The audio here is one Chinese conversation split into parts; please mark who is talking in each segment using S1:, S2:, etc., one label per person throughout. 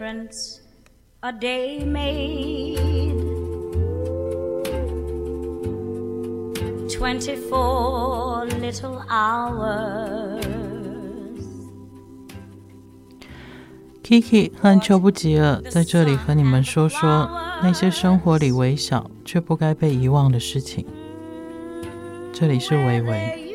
S1: difference a day made. Twenty-four little hours.
S2: Kiki 和秋不吉尔在这里和你们说说那些生活里微小却不该被遗忘的事情。这里是微微。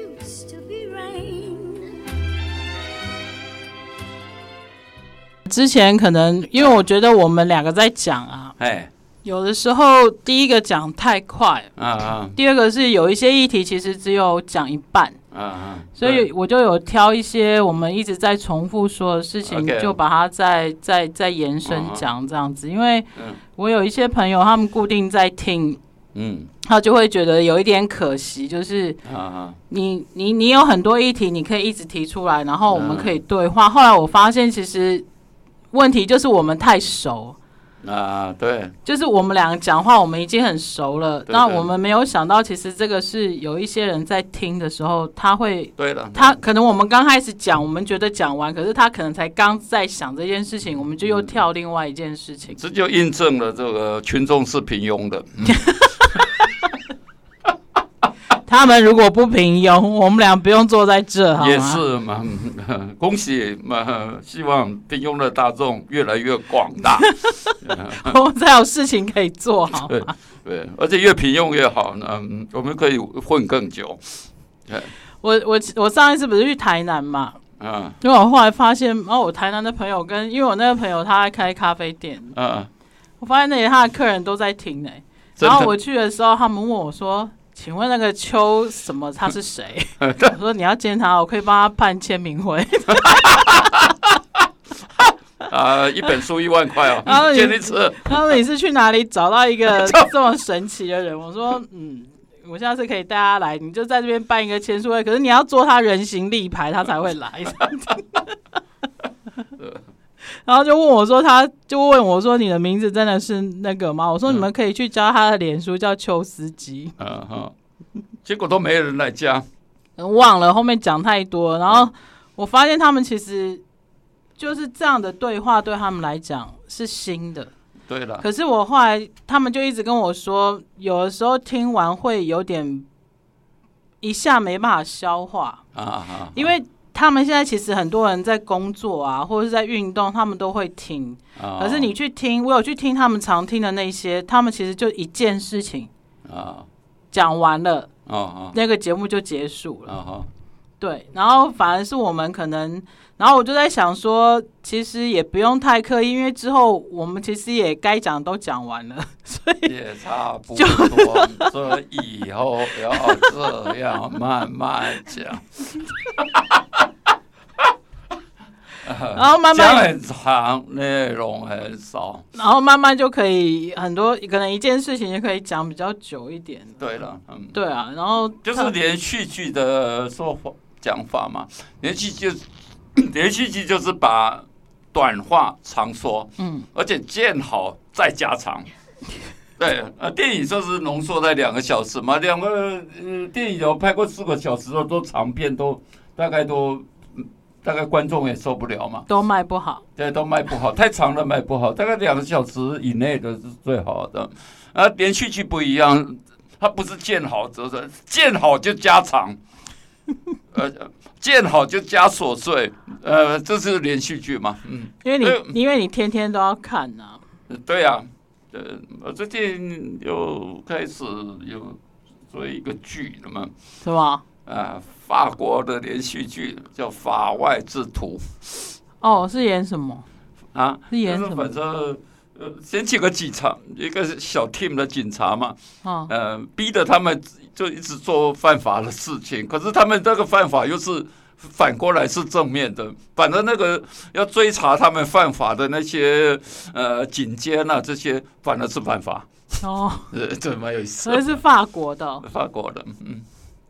S2: 之前可能因为我觉得我们两个在讲啊，
S3: 哎，
S2: 有的时候第一个讲太快，
S3: 啊啊，
S2: 第二个是有一些议题其实只有讲一半，
S3: 啊啊，
S2: 所以我就有挑一些我们一直在重复说的事情，就把它再再再延伸讲这样子。因为我有一些朋友他们固定在听，嗯，他就会觉得有一点可惜，就是你你你有很多议题你可以一直提出来，然后我们可以对话。后来我发现其实。问题就是我们太熟。
S3: 啊，对，
S2: 就是我们两个讲话，我们已经很熟了。那我们没有想到，其实这个是有一些人在听的时候，他会，
S3: 对的，
S2: 他可能我们刚开始讲，我们觉得讲完，可是他可能才刚在想这件事情，我们就又跳另外一件事情，
S3: 这就印证了这个群众是平庸的。嗯
S2: 他们如果不平庸，我们俩不用坐在这？
S3: 也是嘛，恭喜嘛，希望平庸的大众越来越广大，
S2: 我们才有事情可以做，好吗？
S3: 对，对，而且越平庸越好呢，我们可以混更久。
S2: 我我我上一次不是去台南嘛，
S3: 嗯，
S2: 因为我后来发现，哦，我台南的朋友跟，因为我那个朋友他在开咖啡店，嗯，我发现那里他的客人都在听呢，然后我去的时候，他们问我说。请问那个邱什么他是谁？我说你要见他，我可以帮他办签名会。
S3: 啊，一本书一万块哦。
S2: 然后
S3: 见一次。
S2: 他说你是去哪里找到一个这么神奇的人？我说嗯，我下次可以带他来，你就在这边办一个签书会。可是你要做他人形立牌，他才会来。然后就问我说，他就问我说，你的名字真的是那个吗？我说你们可以去加他的脸书，叫邱司机。
S3: 嗯哼，结果都没人来加，
S2: 忘了后面讲太多。然后我发现他们其实就是这样的对话，对他们来讲是新的。
S3: 对了，
S2: 可是我后来他们就一直跟我说，有的时候听完会有点一下没办法消化啊，因为。他们现在其实很多人在工作啊，或者是在运动，他们都会听。Oh. 可是你去听，我有去听他们常听的那些，他们其实就一件事情啊，讲完了，oh. 那个节目就结束了。Oh. 对，然后反而是我们可能，然后我就在想说，其实也不用太刻意，因为之后我们其实也该讲都讲完了，所以
S3: 也差不多。所以以后要这样慢慢讲。
S2: 然后慢慢
S3: 很长，内容很少，
S2: 然后慢慢就可以很多，可能一件事情就可以讲比较久一点。
S3: 对了，嗯，
S2: 对啊，然后
S3: 就是连续剧的说法讲法嘛，连续剧 连续剧就是把短话长说，嗯，而且见好再加长。对，呃，电影就是浓缩在两个小时嘛，两个呃电影有拍过四个小时的都长片都大概都。大概观众也受不了嘛，
S2: 都卖不好，
S3: 对，都卖不好，太长了卖不好。大概两个小时以内的是最好的。啊，连续剧不一样，它不是见好则收，见好就加长，呃，见好就加琐碎，呃，这是连续剧嘛，嗯，
S2: 因为你、呃、因为你天天都要看呐、啊，
S3: 对呀、啊，呃，我最近又开始有做一个剧了嘛，
S2: 是吗？
S3: 啊。法国的连续剧叫《法外之徒》，
S2: 哦，是演什么
S3: 啊？
S2: 是演什么？
S3: 反正呃，先请个警察，一个小 team 的警察嘛，
S2: 哦、
S3: 呃，逼着他们就一直做犯法的事情。可是他们这个犯法又是反过来是正面的，反正那个要追查他们犯法的那些呃警监啊，这些反而是犯法。
S2: 哦，
S3: 呃，这蛮有意思。
S2: 所以是法国的，
S3: 法国的，嗯。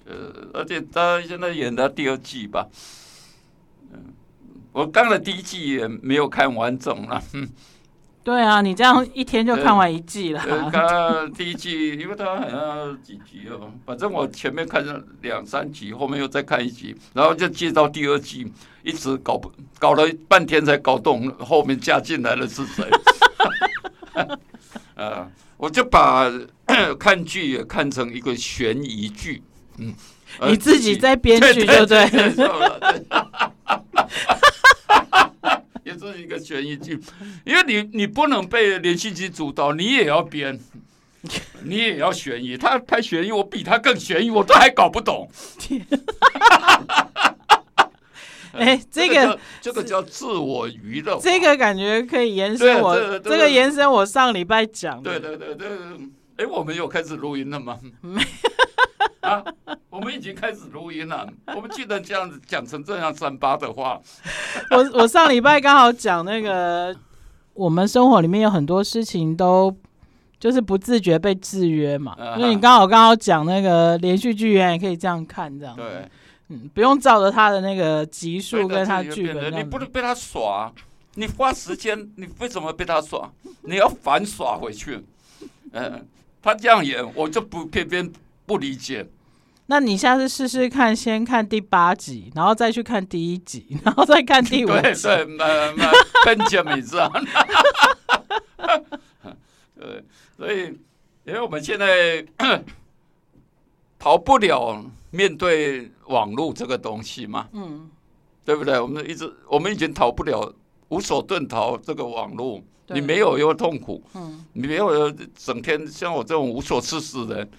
S3: 呃，而且他现在演的第二季吧，嗯，我刚的第一季也没有看完整了，嗯，
S2: 对啊，你这样一天就看完一季了。
S3: 看第一季，因为他好像几集哦，反正我前面看了两三集，后面又再看一集，然后就接到第二季，一直搞不搞了半天才搞懂后面加进来的是谁。啊，我就把 看剧也看成一个悬疑剧，嗯，
S2: 你自己在编剧就对。
S3: 也是一个悬疑剧，因为你你不能被连续剧主导，你也要编，你也要悬疑。他拍悬疑，我比他更悬疑，我都还搞不懂。
S2: 哎，这个
S3: 这个叫自我娱乐，
S2: 这个感觉可以延伸我这个延伸我上礼拜讲
S3: 的。对对对对，哎，我们有开始录音了吗？没。啊，我们已经开始录音了。我们记得这样子讲成这样三八的话。
S2: 我我上礼拜刚好讲那个，我们生活里面有很多事情都就是不自觉被制约嘛。因为你刚好刚好讲那个连续剧，原来也可以这样看，这样。
S3: 对，
S2: 嗯，不用照着他的那个集数跟他剧本，
S3: 你不能被他耍。你花时间，你为什么被他耍？你要反耍回去。嗯，他这样演，我就不偏偏不理解。
S2: 那你下次试试看，先看第八集，然后再去看第一集，然后再看第五集。对
S3: 对，呃呃，跟着你这样。对，所以，因为我们现在 逃不了面对网络这个东西嘛，嗯，对不对？我们一直，我们已经逃不了，无所遁逃这个网络。你没有又痛苦，嗯，你没有整天像我这种无所事事的人。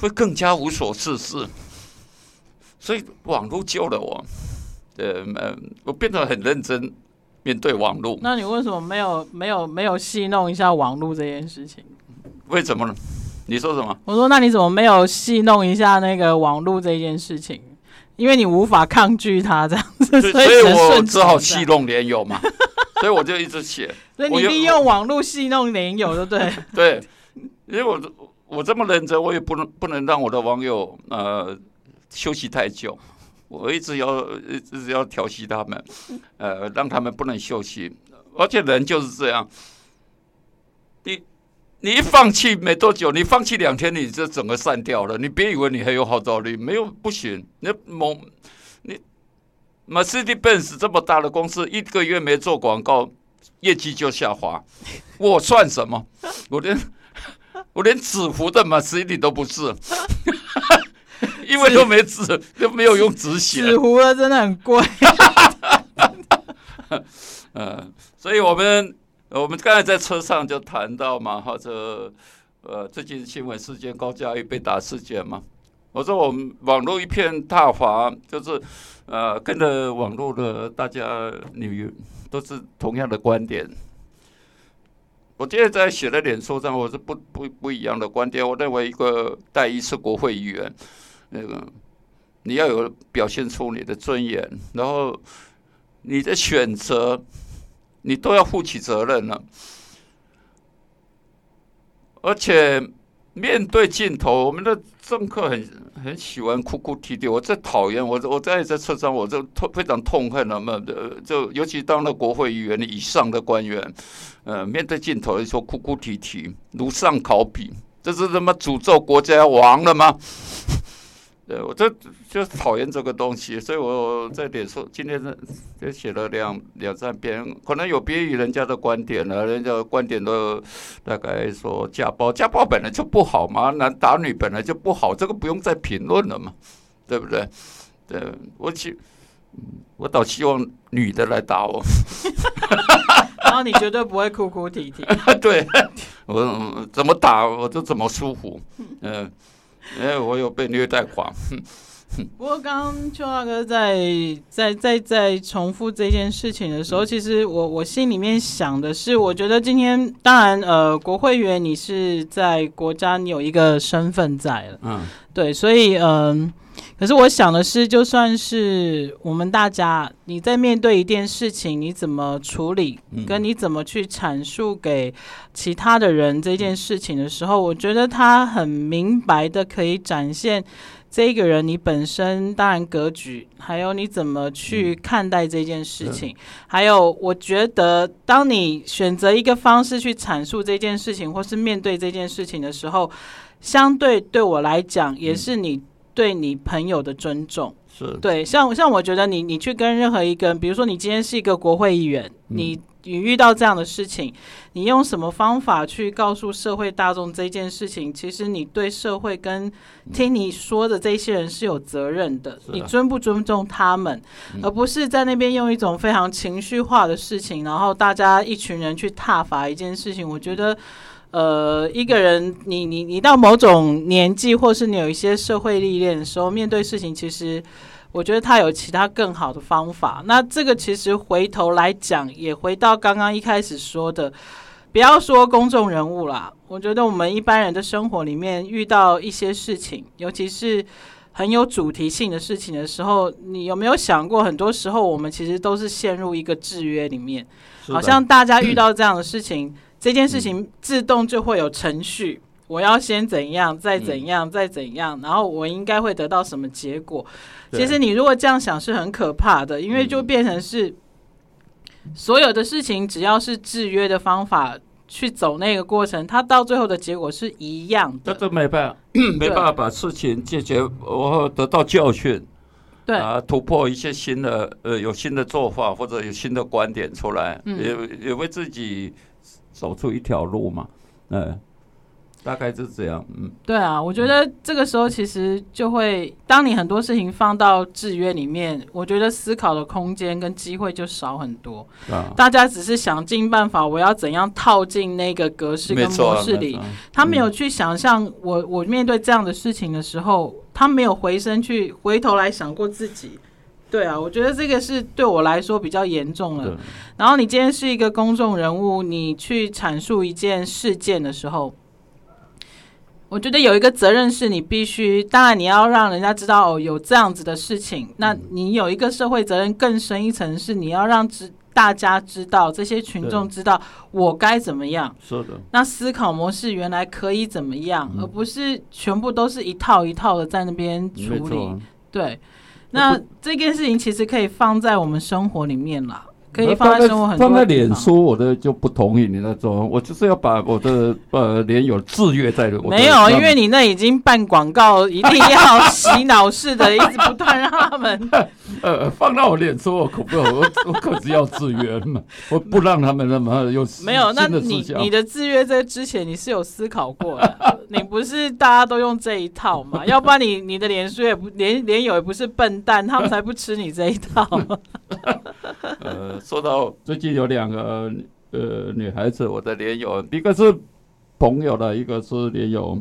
S3: 会更加无所事事，所以网络救了我。呃，我变得很认真面对网络。
S2: 那你为什么没有没有没有戏弄一下网络这件事情？
S3: 为什么呢？你说什么？
S2: 我说，那你怎么没有戏弄一下那个网络这件事情？因为你无法抗拒它这样子，
S3: 所以我只好戏弄连友嘛。所以我就一直写。
S2: 所以你利用网络戏弄连友，对不对？
S3: 对，因为我。我这么认真，我也不能不能让我的网友呃休息太久。我一直要一直要调戏他们，呃，让他们不能休息。而且人就是这样，你你一放弃没多久，你放弃两天，你就整个散掉了。你别以为你很有号召力，没有不行。你某你 Mercedes-Benz 这么大的公司，一个月没做广告，业绩就下滑。我算什么？我连。我连纸糊的马自达都不是，因为都没纸，都没有用纸写。
S2: 纸糊的真的很贵。
S3: 呃，所以我们我们刚才在车上就谈到嘛，或者呃最近新闻事件高嘉瑜被打事件嘛，我说我们网络一片大哗，就是呃跟着网络的大家你都是同样的观点。我今天在写的脸书上，我是不不不一样的观点。我认为一个代议是国会议员，那个你要有表现出你的尊严，然后你的选择，你都要负起责任了。而且面对镜头，我们的政客很很喜欢哭哭啼啼，我最讨厌。我我在这车上，我就痛非常痛恨他们，就尤其当了国会议员以上的官员。呃，面对镜头说哭哭啼啼，如丧考妣，这是他妈诅咒国家要亡了吗？对，我这就讨厌这个东西，所以我在脸书今天就写了两两三篇，可能有别于人家的观点了，人家的观点都大概说家暴，家暴本来就不好嘛，男打女本来就不好，这个不用再评论了嘛，对不对？对，我希我倒希望女的来打我。
S2: 然后你绝对不会哭哭啼啼。
S3: 对，我怎么打我就怎么舒服。嗯，因为我有被虐待狂。
S2: 不过刚刚邱大哥在在在在重复这件事情的时候，其实我我心里面想的是，我觉得今天当然呃，国会议员你是在国家你有一个身份在了，嗯，对，所以嗯。呃可可是我想的是，就算是我们大家，你在面对一件事情，你怎么处理，跟你怎么去阐述给其他的人这件事情的时候，我觉得他很明白的可以展现。这个人，你本身当然格局，还有你怎么去看待这件事情，嗯、还有我觉得，当你选择一个方式去阐述这件事情，或是面对这件事情的时候，相对对我来讲，也是你对你朋友的尊重。是对，像像我觉得你你去跟任何一个人，比如说你今天是一个国会议员，嗯、你。你遇到这样的事情，你用什么方法去告诉社会大众这件事情？其实你对社会跟听你说的这些人是有责任的。你尊不尊重他们，而不是在那边用一种非常情绪化的事情，然后大家一群人去挞伐一件事情。我觉得，呃，一个人你你你到某种年纪，或是你有一些社会历练的时候，面对事情其实。我觉得他有其他更好的方法。那这个其实回头来讲，也回到刚刚一开始说的，不要说公众人物啦。我觉得我们一般人的生活里面遇到一些事情，尤其是很有主题性的事情的时候，你有没有想过，很多时候我们其实都是陷入一个制约里面，好像大家遇到这样的事情，这件事情自动就会有程序。我要先怎样，再怎样，再怎样，然后我应该会得到什么结果？其实你如果这样想是很可怕的，因为就变成是所有的事情，只要是制约的方法去走那个过程，它到最后的结果是一样的。
S3: 这都没办法，没办法把事情解决，我得到教训，对啊，突破一些新的呃，有新的做法或者有新的观点出来，也也为自己走出一条路嘛，嗯。大概就是这样，嗯，
S2: 对啊，我觉得这个时候其实就会，当你很多事情放到制约里面，我觉得思考的空间跟机会就少很多。啊，大家只是想尽办法，我要怎样套进那个格式跟模式里，他没有去想象我我面对这样的事情的时候，他没有回身去回头来想过自己。对啊，我觉得这个是对我来说比较严重了。然后你今天是一个公众人物，你去阐述一件事件的时候。我觉得有一个责任是你必须，当然你要让人家知道哦，有这样子的事情。那你有一个社会责任更深一层，是你要让知大家知道，这些群众知道我该怎么样。是的。那思考模式原来可以怎么样，而不是全部都是一套一套的在那边处理。对。那这件事情其实可以放在我们生活里面啦。可以放在放
S4: 在脸书，我的就不同意你那种，我就是要把我的呃脸有制约在的。
S2: 没有，因为你那已经办广告，一定要洗脑式的，一直不断让他们。
S4: 呃，放到我脸书，我可不，我我可是要制约嘛，我不让他们那么有。
S2: 没有，那你你的制约在之前你是有思考过的，你不是大家都用这一套嘛？要不然你你的脸书也不脸脸友也不是笨蛋，他们才不吃你这一套。
S3: 呃。说到最近有两个呃女孩子，我的连友，一个是朋友的，一个是连友，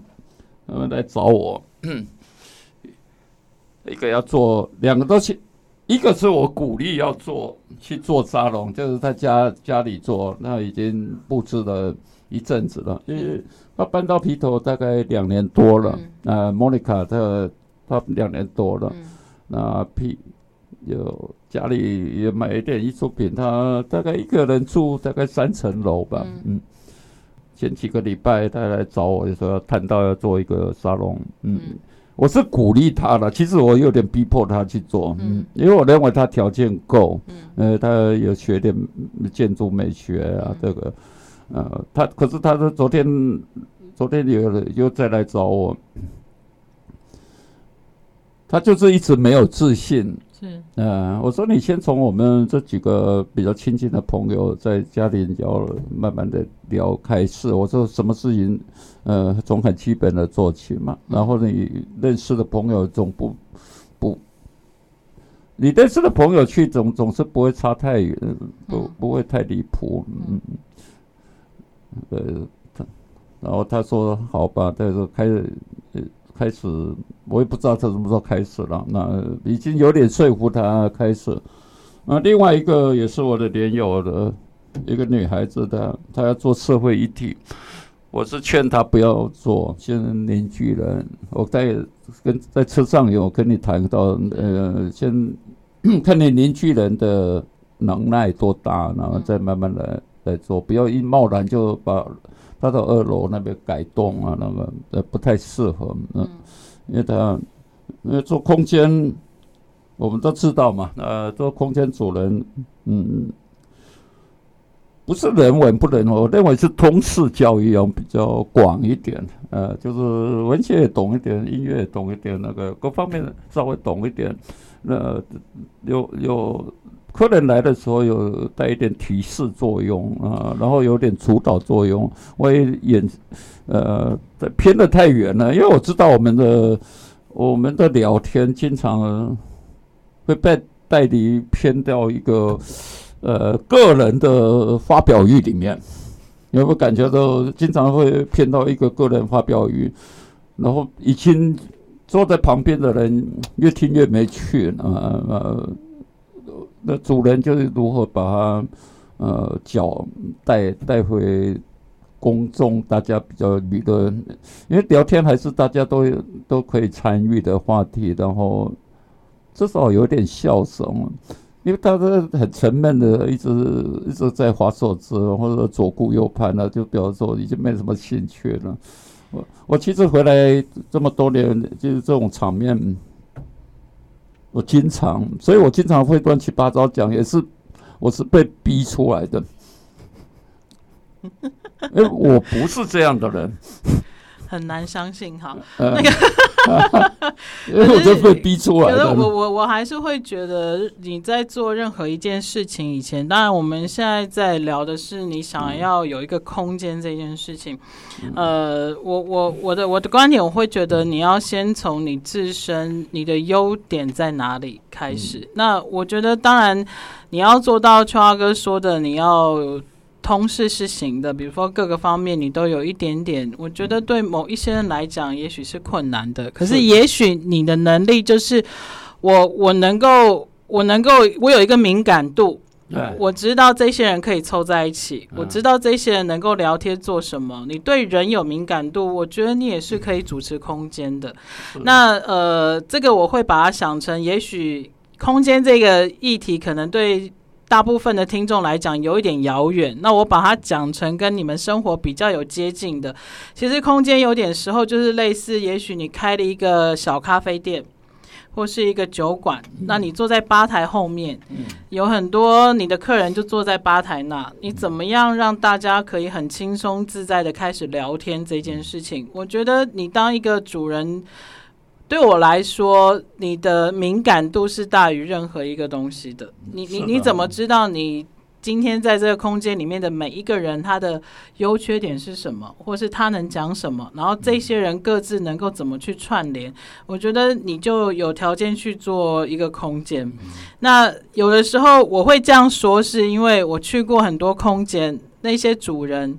S3: 他们来找我，一个要做，两个都去，一个是我鼓励要做去做沙龙，就是在家家里做，那已经布置了一阵子了，因为他搬到皮头大概两年多了，那莫妮卡她她两年多了，那 P 有。家里也买一点艺术品，他大概一个人住大概三层楼吧。嗯，前几个礼拜他来找我，就说要谈到要做一个沙龙。嗯，我是鼓励他的，其实我有点逼迫他去做。嗯，因为我认为他条件够。嗯，呃，他有学点建筑美学啊，这个，呃，他可是他说昨天，昨天有又再来找我，他就是一直没有自信。嗯、呃，我说你先从我们这几个比较亲近的朋友在家里聊，慢慢的聊开始。我说什么事情，呃，从很基本的做起嘛。然后你认识的朋友总不不，你认识的朋友去总总是不会差太远，不不会太离谱。嗯，呃，他然后他说好吧，他说开始。开始，我也不知道他什么时候开始了。那已经有点说服他开始。那另外一个也是我的连友的一个女孩子的，她要做社会议题。我是劝她不要做，现在凝聚人。我在跟在车上有跟你谈到，呃，先 看你凝聚人的能耐多大，然后再慢慢来来做，不要一贸然就把他到二楼那边改动啊，那个呃不太适合，嗯，因为他因为做空间，我们都知道嘛，呃，做空间主人，嗯。不是人文不人文，我认为是通识教育要比较广一点，呃，就是文学也懂一点，音乐也懂一点，那个各方面稍微懂一点，那有有客人来的时候有带一点提示作用啊，然后有点主导作用，我也演呃偏得太远了，因为我知道我们的我们的聊天经常会被带离偏到一个。呃，个人的发表欲里面，有没有感觉到经常会偏到一个个人发表欲，然后已经坐在旁边的人越听越没趣啊呃，那主人就是如何把他呃脚带带回公众，大家比较娱乐，因为聊天还是大家都都可以参与的话题，然后至少有点笑声。因为他是很沉闷的，一直一直在滑手机，或者左顾右盼了，就表示说已经没什么兴趣了。我我其实回来这么多年，就是这种场面，我经常，所以我经常会乱七八糟讲，也是我是被逼出来的，因为我不是这样的人。
S2: 很难相信哈，
S3: 呃、那个，因为我就被逼出来的。
S2: 我我我还是会觉得你在做任何一件事情以前，当然我们现在在聊的是你想要有一个空间这件事情。嗯、呃，我我我的我的观点，我会觉得你要先从你自身你的优点在哪里开始。嗯、那我觉得当然你要做到秋华哥说的，你要。通识是行的，比如说各个方面你都有一点点，我觉得对某一些人来讲也许是困难的，可是也许你的能力就是我我能够我能够我有一个敏感度，我知道这些人可以凑在一起，我知道这些人能够聊天做什么。你对人有敏感度，我觉得你也是可以主持空间的。那呃，这个我会把它想成，也许空间这个议题可能对。大部分的听众来讲有一点遥远，那我把它讲成跟你们生活比较有接近的。其实空间有点时候就是类似，也许你开了一个小咖啡店，或是一个酒馆，那你坐在吧台后面，有很多你的客人就坐在吧台那，你怎么样让大家可以很轻松自在的开始聊天这件事情？我觉得你当一个主人。对我来说，你的敏感度是大于任何一个东西的。你你你怎么知道你今天在这个空间里面的每一个人他的优缺点是什么，或是他能讲什么？然后这些人各自能够怎么去串联？我觉得你就有条件去做一个空间。那有的时候我会这样说，是因为我去过很多空间，那些主人，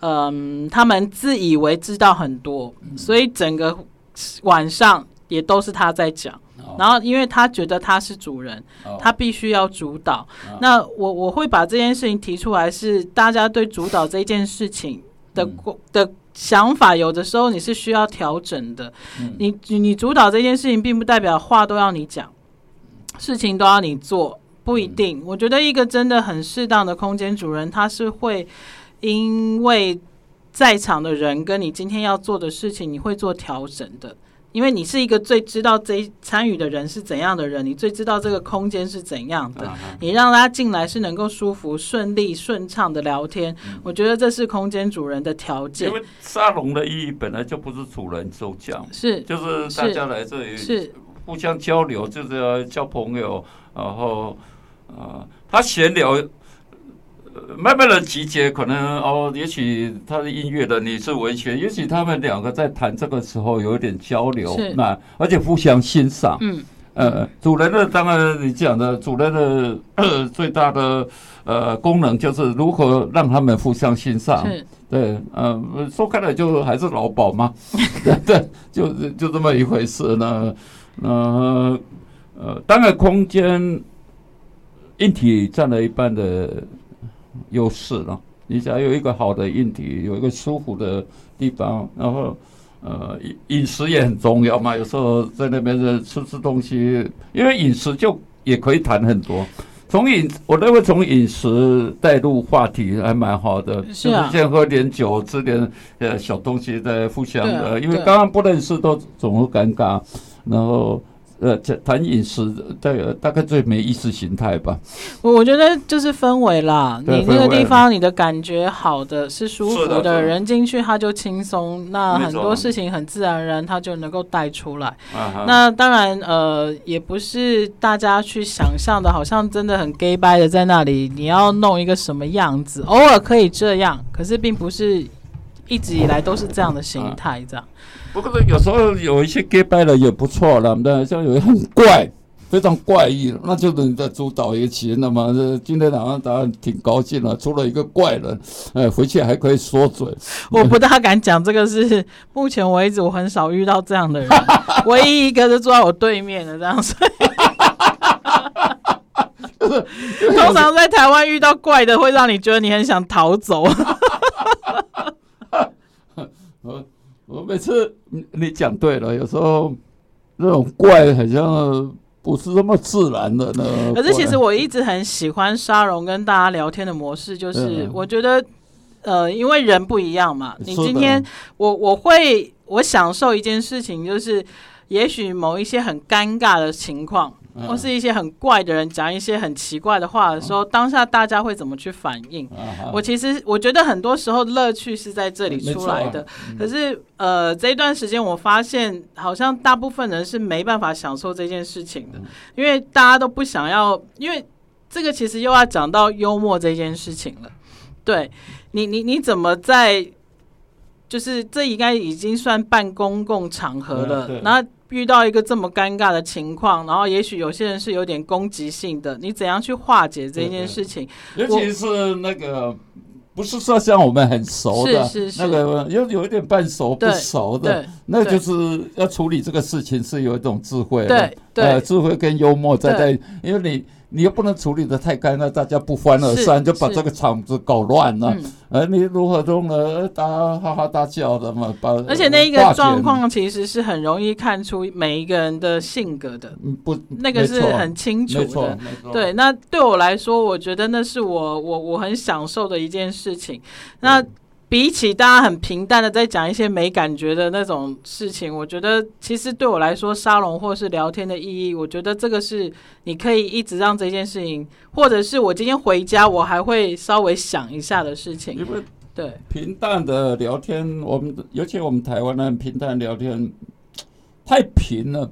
S2: 嗯，他们自以为知道很多，所以整个。晚上也都是他在讲，然后因为他觉得他是主人，他必须要主导。那我我会把这件事情提出来，是大家对主导这件事情的的想法，有的时候你是需要调整的。你你主导这件事情，并不代表话都要你讲，事情都要你做，不一定。我觉得一个真的很适当的空间主人，他是会因为。在场的人跟你今天要做的事情，你会做调整的，因为你是一个最知道这参与的人是怎样的人，你最知道这个空间是怎样的，你让他进来是能够舒服、顺利、顺畅的聊天，我觉得这是空间主人的条件。
S3: 因为沙龙的意义本来就不是主人周讲，
S2: 是
S3: 就是大家来这里是。互相交流，就是要交朋友，然后啊，他闲聊。慢慢的集结，可能哦，也许他是音乐的，你是文学，也许他们两个在谈这个时候有一点交流，那而且互相欣赏。嗯，呃，主人的当然你讲的，主人的、呃、最大的呃功能就是如何让他们互相欣赏。是，对，呃，说开了就还是劳保嘛，对 对，就就这么一回事呢。呃呃，当然空间硬体占了一半的。优势了，你只要有一个好的硬体，有一个舒服的地方，然后呃饮饮食也很重要嘛。有时候在那边的吃吃东西，因为饮食就也可以谈很多。从饮，我认为从饮食带入话题还蛮好的，是啊，就是先喝点酒，吃点呃小东西，再互相的，啊、因为刚刚不认识都总会尴尬，然后。呃，谈饮食，大大概最没意识形态吧。
S2: 我我觉得就是氛围啦，你那个地方你的感觉好的是舒服的，的人进去他就轻松，那很多事情很自然而然他就能够带出来。那当然，呃，也不是大家去想象的，好像真的很 gay 掰的在那里，你要弄一个什么样子，偶尔可以这样，可是并不是一直以来都是这样的心态，这样。
S3: 不过有时候有一些 gay 掰的也不错了，那像有些很怪，非常怪异，那就是你在主导一起。那么今天早上大家挺高兴了，出了一个怪人，哎，回去还可以说嘴。
S2: 我不大敢讲这个是目前为止我很少遇到这样的人，唯一一个是坐在我对面的这样子。通常在台湾遇到怪的，会让你觉得你很想逃走。
S3: 我我每次你你讲对了，有时候那种怪好像不是那么自然的呢。
S2: 可是其实我一直很喜欢沙龙跟大家聊天的模式，就是我觉得，呃，因为人不一样嘛。你今天我我会我享受一件事情，就是也许某一些很尴尬的情况。或是一些很怪的人讲一些很奇怪的话的时候，当下大家会怎么去反应？我其实我觉得很多时候乐趣是在这里出来的。可是呃，这一段时间我发现，好像大部分人是没办法享受这件事情的，因为大家都不想要。因为这个其实又要讲到幽默这件事情了。对你，你你怎么在？就是这应该已经算半公共场合了，那。遇到一个这么尴尬的情况，然后也许有些人是有点攻击性的，你怎样去化解这件事情？
S3: 尤其是那个不是说像我们很熟的，是是是那个有有一点半熟不熟的，那就是要处理这个事情是有一种智慧的，对对、呃，智慧跟幽默在在，因为你。你又不能处理的太干，那大家不欢而散，就把这个场子搞乱了。而、嗯、你如何中呢？大家哈哈大笑的嘛，把
S2: 而且那一个状况其实是很容易看出每一个人的性格的。不，那个是很清楚的。没错，没错。对，那对我来说，我觉得那是我我我很享受的一件事情。那。比起大家很平淡的在讲一些没感觉的那种事情，我觉得其实对我来说，沙龙或是聊天的意义，我觉得这个是你可以一直让这件事情，或者是我今天回家我还会稍微想一下的事情。因为对
S3: 平淡的聊天，我们尤其我们台湾人平淡聊天太平了，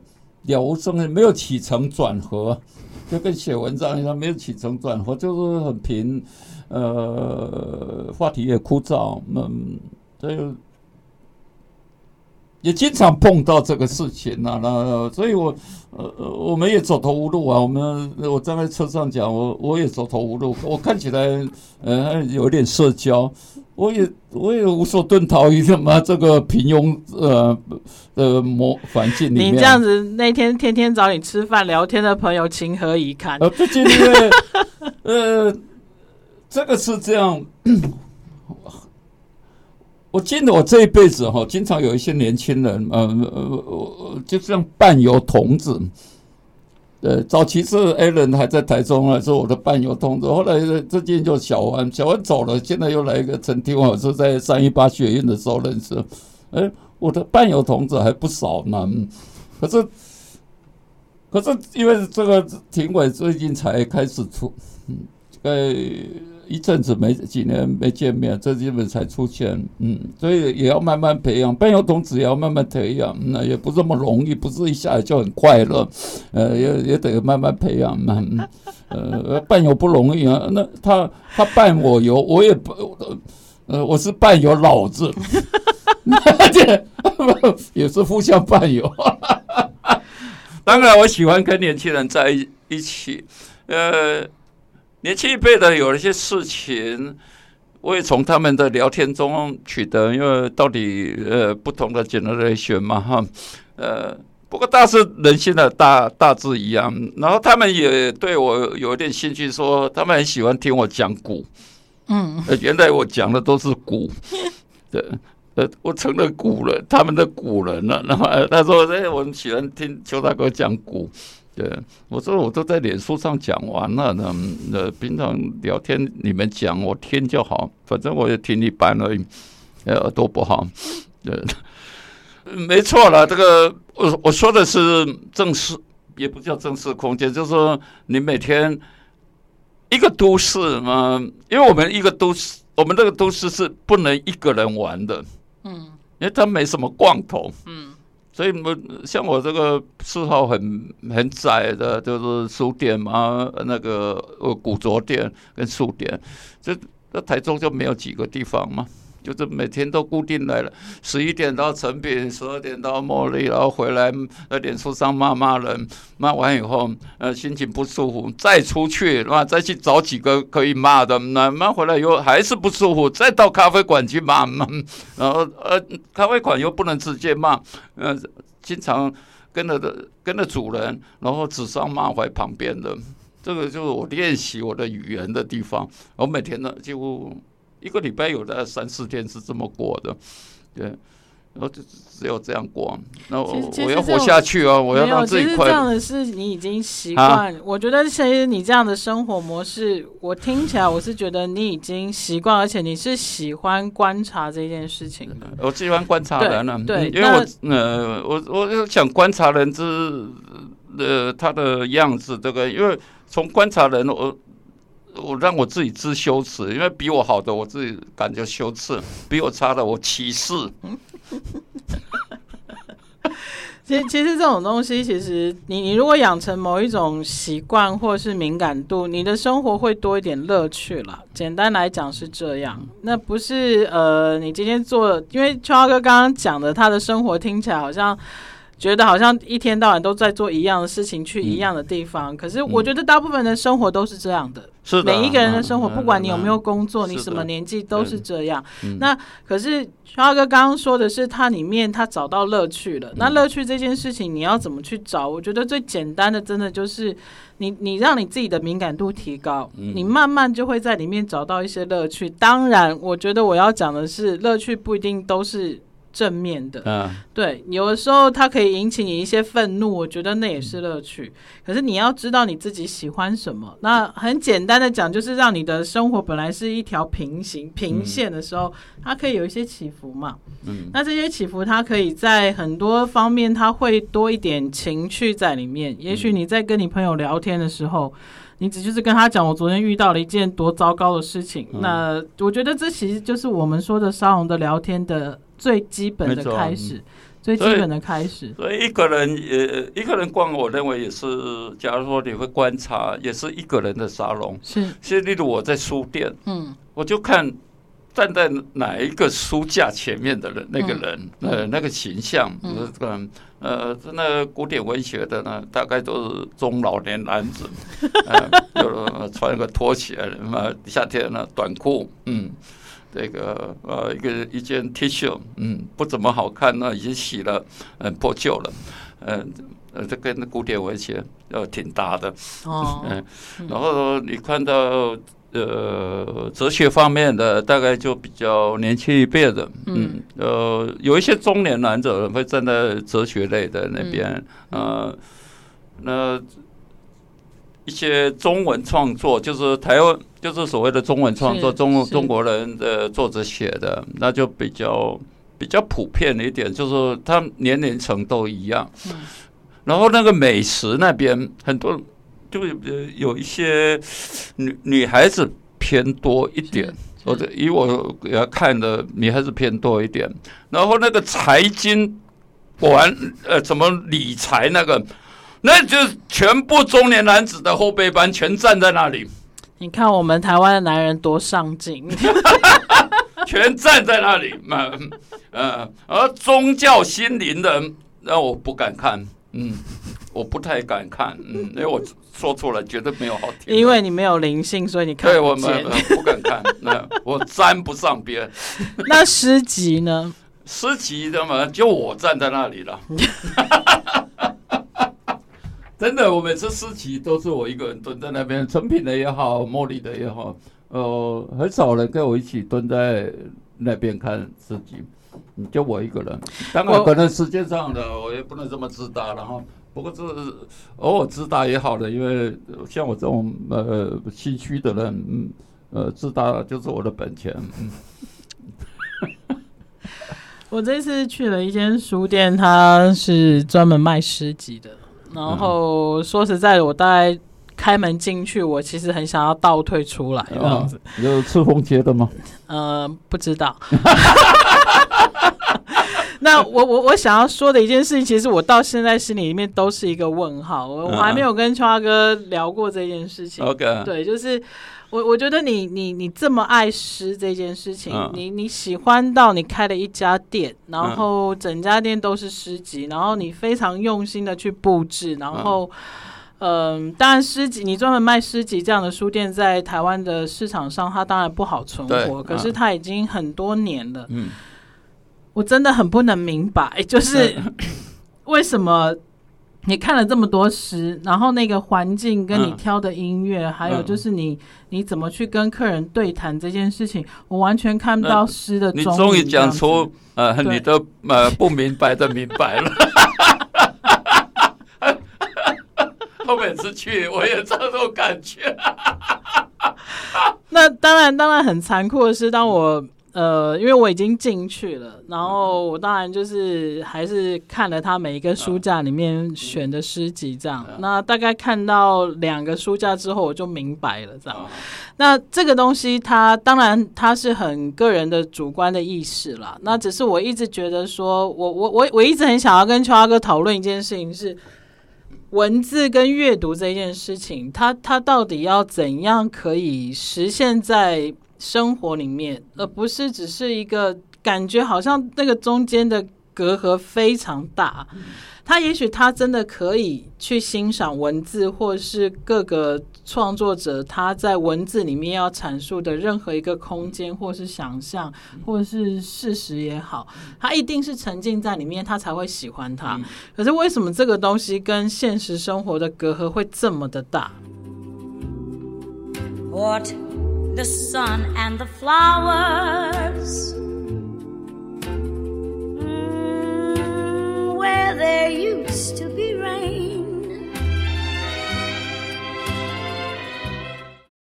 S3: 了无生没有起承转合，就跟写文章一样，没有起承转合，就是很平。呃，话题也枯燥，嗯，这也经常碰到这个事情啊，那所以我呃，我们也走投无路啊。我们我站在车上讲，我我也走投无路。我看起来呃有点社交，我也我也无所遁逃于什么 这个平庸呃呃模环境里面。
S2: 你这样子那天天天找你吃饭聊天的朋友，情何以堪？
S3: 呃，最近因为呃。这个是这样，我记得我这一辈子哈，经常有一些年轻人，呃呃，就像伴游童子。呃，早期是 a l n 还在台中啊，是我的伴游童子。后来最近就小安，小安走了，现在又来一个陈天华，是在三一八学院的时候认识。哎，我的伴游童子还不少呢。可是，可是因为这个庭委最近才开始出，嗯，呃。一阵子没几年没见面，这基本才出现，嗯，所以也要慢慢培养，伴游童子也要慢慢培养，那也不这么容易，不是一下子就很快乐，呃，也也得慢慢培养嘛，呃，伴游不容易啊，那他他伴我游，我也不，呃，我是伴游老子，而 且也是互相伴游，当然我喜欢跟年轻人在一一起，呃。年轻一辈的有一些事情，我也从他们的聊天中取得，因为到底呃不同的 generation 嘛哈，呃不过大致人性的大大致一样，然后他们也对我有一点兴趣，说他们很喜欢听我讲古，嗯，原来我讲的都是古，对，呃，我成了古人，他们的古人了。那么他说，哎，我们喜欢听邱大哥讲古。对，我说我都在脸书上讲完了，那那平常聊天你们讲我听就好，反正我也听一般而已，耳朵不好。对，没错了，这个我我说的是正式，也不叫正式空间，就是说你每天一个都市嘛，因为我们一个都市，我们这个都市是不能一个人玩的，嗯，因为它没什么逛头，嗯。所以，我像我这个嗜好很很窄的，就是书店嘛，那个呃古着店跟书店，这那台中就没有几个地方嘛。就是每天都固定来了，十一点到成品，十二点到茉莉，然后回来在脸书上骂骂人，骂完以后，呃，心情不舒服，再出去，那再去找几个可以骂的，那骂回来以后还是不舒服，再到咖啡馆去骂，然后呃，咖啡馆又不能直接骂，呃，经常跟着的跟着主人，然后指桑骂槐旁边的，这个就是我练习我的语言的地方，我每天呢几乎。一个礼拜有的三四天是这么过的，对，然后就只有这样过。那我我要活下去哦，我要让自己快乐。
S2: 这样的是你已经习惯。啊、我觉得其实你这样的生活模式，我听起来我是觉得你已经习惯，而且你是喜欢观察这件事情的。
S3: 我喜欢观察人呢，对，因为我呃，我我就想观察人之呃他的样子，这个，因为从观察人我。我让我自己知羞耻，因为比我好的我自己感觉羞耻，比我差的我歧视。
S2: 其实，其实这种东西，其实你你如果养成某一种习惯或是敏感度，你的生活会多一点乐趣了。简单来讲是这样，那不是呃，你今天做，因为秋华哥刚刚讲的，他的生活听起来好像。觉得好像一天到晚都在做一样的事情，去一样的地方。嗯、可是我觉得大部分的生活都是这样的。是的。每一个人的生活，嗯、不管你有没有工作，嗯、你什么年纪都是这样。那可是超哥刚刚说的是，他里面他找到乐趣了。嗯、那乐趣这件事情，你要怎么去找？我觉得最简单的，真的就是你你让你自己的敏感度提高，嗯、你慢慢就会在里面找到一些乐趣。当然，我觉得我要讲的是，乐趣不一定都是。正面的，嗯，对，有的时候它可以引起你一些愤怒，我觉得那也是乐趣。可是你要知道你自己喜欢什么。那很简单的讲，就是让你的生活本来是一条平行平线的时候，它可以有一些起伏嘛。嗯，那这些起伏，它可以在很多方面，它会多一点情趣在里面。也许你在跟你朋友聊天的时候，你只就是跟他讲，我昨天遇到了一件多糟糕的事情。那我觉得这其实就是我们说的沙龙的聊天的。最基本的开始，嗯、最基本的开始。
S3: 所以一个人也一个人逛，我认为也是。假如说你会观察，也是一个人的沙龙。是，其实例如我在书店，嗯，我就看站在哪一个书架前面的人，那个人，嗯、呃，那个形象，嗯、呃，那个古典文学的呢，大概都是中老年男子，呃，就穿个拖鞋，嘛，夏天呢短裤，嗯。这个呃，一个一件 T 恤，嗯，不怎么好看，那已经洗了，嗯，破旧了，嗯，呃，这跟古典文学呃挺搭的，哦，嗯，然后你看到呃哲学方面的，大概就比较年轻一辈的，嗯，呃，有一些中年男子会站在哲学类的那边，呃，那。一些中文创作，就是台湾，就是所谓的中文创作，中中国人的作者写的，那就比较比较普遍一点，就是他年龄层都一样。然后那个美食那边很多，就有有一些女女孩子偏多一点，或者以我给他看的女孩子偏多一点。然后那个财经，管呃，怎么理财那个。那就全部中年男子的后备班全站在那里。
S2: 你看我们台湾的男人多上进，
S3: 全站在那里嘛。呃，而宗教心灵的，那我不敢看。嗯，我不太敢看。嗯，因为我说错了，绝对没有好听。
S2: 因为你没有灵性，所以你看
S3: 对我们不敢看。那我沾不上边。
S2: 那诗集呢？
S3: 诗集的嘛，就我站在那里了。真的，我每次诗集都是我一个人蹲在那边，成品的也好，茉莉的也好，
S4: 呃，很少人跟我一起蹲在那边看诗集，就我一个人。当然，可能时间上的我也不能这么自大，然后不过这偶尔自大也好的，因为像我这种呃心虚的人，嗯，呃，自大就是我的本钱。嗯
S2: 我这次去了一间书店，它是专门卖诗集的。然后说实在的，我大概开门进去，我其实很想要倒退出来这样子。
S4: 有赤峰街的吗？
S2: 呃，不知道。那我我我想要说的一件事情，其实我到现在心里面都是一个问号。我我还没有跟秋华哥聊过这件事情。
S3: OK，
S2: 对，就是。我我觉得你你你这么爱诗这件事情，嗯、你你喜欢到你开了一家店，然后整家店都是诗集，然后你非常用心的去布置，然后嗯、呃，当然诗集你专门卖诗集这样的书店在台湾的市场上，它当然不好存活，可是它已经很多年了。嗯，我真的很不能明白，就是 为什么。你看了这么多诗，然后那个环境跟你挑的音乐，嗯、还有就是你、嗯、你怎么去跟客人对谈这件事情，我完全看不到诗的、嗯。你
S3: 终于讲出呃你的呃不明白的明白了。后面次去我也这种感觉。
S2: 那当然，当然很残酷的是，当我。呃，因为我已经进去了，然后我当然就是还是看了他每一个书架里面选的诗集，这样。那大概看到两个书架之后，我就明白了，这样。那这个东西，它当然它是很个人的主观的意识啦。那只是我一直觉得说，我我我我一直很想要跟秋阿哥讨论一件事情，是文字跟阅读这件事情，它它到底要怎样可以实现在。生活里面，而不是只是一个感觉，好像那个中间的隔阂非常大。他也许他真的可以去欣赏文字，或是各个创作者他在文字里面要阐述的任何一个空间，或是想象，或是事实也好，他一定是沉浸在里面，他才会喜欢它。可是为什么这个东西跟现实生活的隔阂会这么的大
S1: ？What? the sun and the flowers. Mm, where there used to be rain.